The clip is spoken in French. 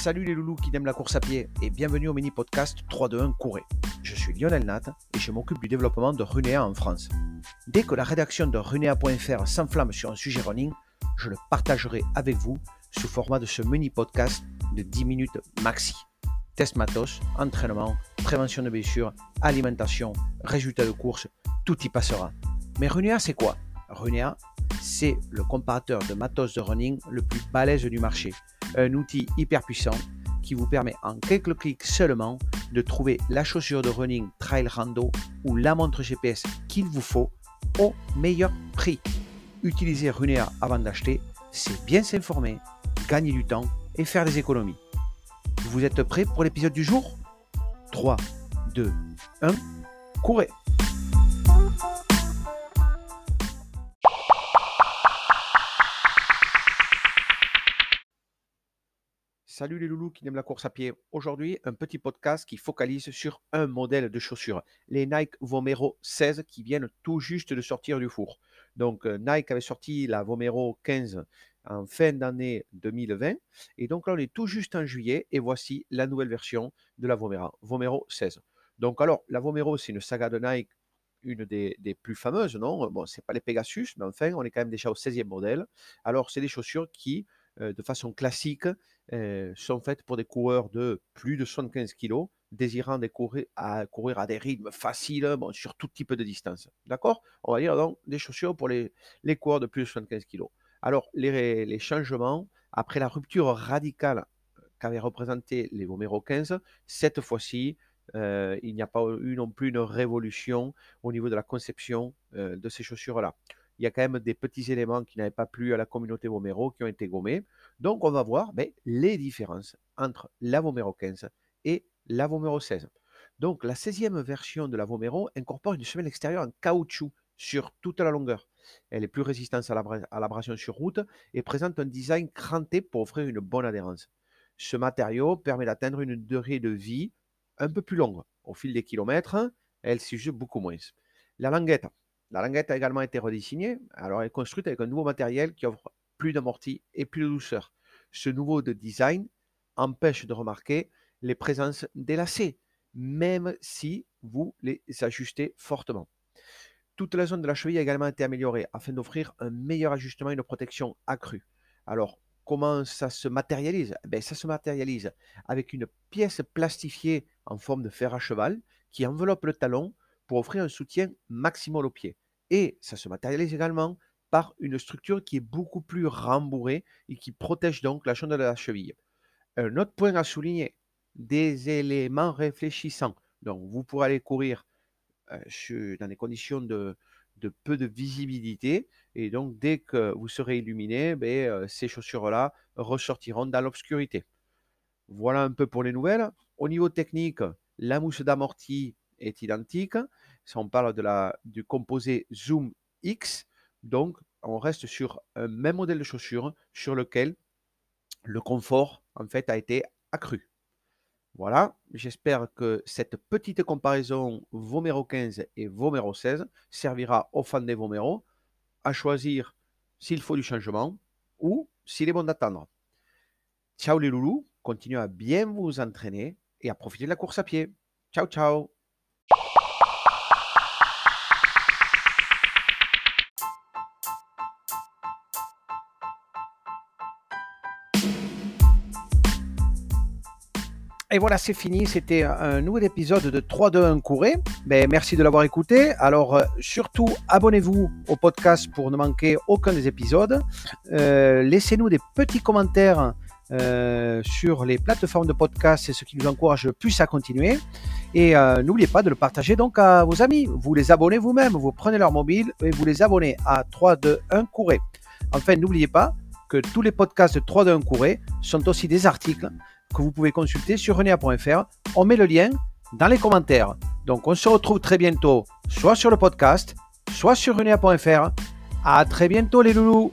Salut les loulous qui aiment la course à pied et bienvenue au mini podcast 3-2-1 Courez. Je suis Lionel Nat et je m'occupe du développement de Runea en France. Dès que la rédaction de runea.fr s'enflamme sur un sujet running, je le partagerai avec vous sous format de ce mini podcast de 10 minutes maxi. Test matos, entraînement, prévention de blessures, alimentation, résultats de course, tout y passera. Mais Runea c'est quoi? Runea, c'est le comparateur de matos de running le plus balèze du marché un outil hyper puissant qui vous permet en quelques clics seulement de trouver la chaussure de running trail rando ou la montre GPS qu'il vous faut au meilleur prix. Utilisez Runea avant d'acheter, c'est bien s'informer, gagner du temps et faire des économies. Vous êtes prêts pour l'épisode du jour? 3, 2, 1, courez Salut les loulous qui aiment la course à pied. Aujourd'hui, un petit podcast qui focalise sur un modèle de chaussures, les Nike Vomero 16 qui viennent tout juste de sortir du four. Donc euh, Nike avait sorti la Vomero 15 en fin d'année 2020 et donc là on est tout juste en juillet et voici la nouvelle version de la Vomero, Vomero 16. Donc alors la Vomero c'est une saga de Nike une des, plus fameuses, non? Bon, c'est pas les Pegasus, mais enfin, on est quand même déjà au 16e modèle. Alors, c'est des chaussures qui, de façon classique, euh, sont faites pour des coureurs de plus de 75 kg, désirant courir, à, des rythmes faciles sur tout type de distance. D'accord? On va dire donc des chaussures pour les, coureurs de plus de 75 kg. Alors, les, changements, après la rupture radicale qu'avaient représenté les Vomero 15, cette fois-ci, euh, il n'y a pas eu non plus une révolution au niveau de la conception euh, de ces chaussures-là il y a quand même des petits éléments qui n'avaient pas plu à la communauté Vomero qui ont été gommés. Donc, on va voir ben, les différences entre la Vomero 15 et la Vomero 16. Donc, la 16e version de la Vomero incorpore une semelle extérieure en caoutchouc sur toute la longueur. Elle est plus résistante à l'abrasion sur route et présente un design cranté pour offrir une bonne adhérence. Ce matériau permet d'atteindre une durée de vie un peu plus longue. Au fil des kilomètres, elle s'use beaucoup moins. La languette, la languette a également été redesignée. Alors, elle est construite avec un nouveau matériel qui offre plus d'amorti et plus de douceur. Ce nouveau design empêche de remarquer les présences des lacets, même si vous les ajustez fortement. Toute la zone de la cheville a également été améliorée afin d'offrir un meilleur ajustement et une protection accrue. Alors, comment ça se matérialise? Eh Ça se matérialise avec une pièce plastifiée en forme de fer à cheval qui enveloppe le talon offrir un soutien maximal au pied. Et ça se matérialise également par une structure qui est beaucoup plus rembourrée et qui protège donc la chaîne de la cheville. Un autre point à souligner, des éléments réfléchissants. Donc vous pourrez aller courir euh, dans des conditions de, peu de visibilité. Et donc dès que vous serez illuminé, ben, euh, ces chaussures-là ressortiront dans l'obscurité. Voilà un peu pour les nouvelles. Au niveau technique, la mousse d'amorti est identique. Si on parle de la, du composé Zoom X, donc on reste sur un même modèle de chaussure sur lequel le confort en fait a été accru. Voilà, j'espère que cette petite comparaison Vomero 15 et Vomero 16 servira aux fans des Vomero à choisir s'il faut du changement ou s'il est bon d'attendre. Ciao les loulous, continuez à bien vous entraîner et à profiter de la course à pied. Ciao ciao Et voilà, c'est fini. C'était un nouvel épisode de 3-2-1 Couré. Ben, merci de l'avoir écouté. Alors, euh, surtout, abonnez-vous au podcast pour ne manquer aucun des épisodes. Euh, laissez-nous des petits commentaires euh, sur les plateformes de podcast. C'est ce qui nous encourage le plus à continuer. Et n'oubliez pas de le partager donc à vos amis. Vous les abonnez vous-même. Vous prenez leur mobile et vous les abonnez à 3-2-1 Couré. Enfin, n'oubliez pas que tous les podcasts de 3-2-1 Couré sont aussi des articles que vous pouvez consulter sur renea.fr. On met le lien dans les commentaires. Donc on se retrouve très bientôt, soit sur le podcast, soit sur renea.fr. À très bientôt les loulous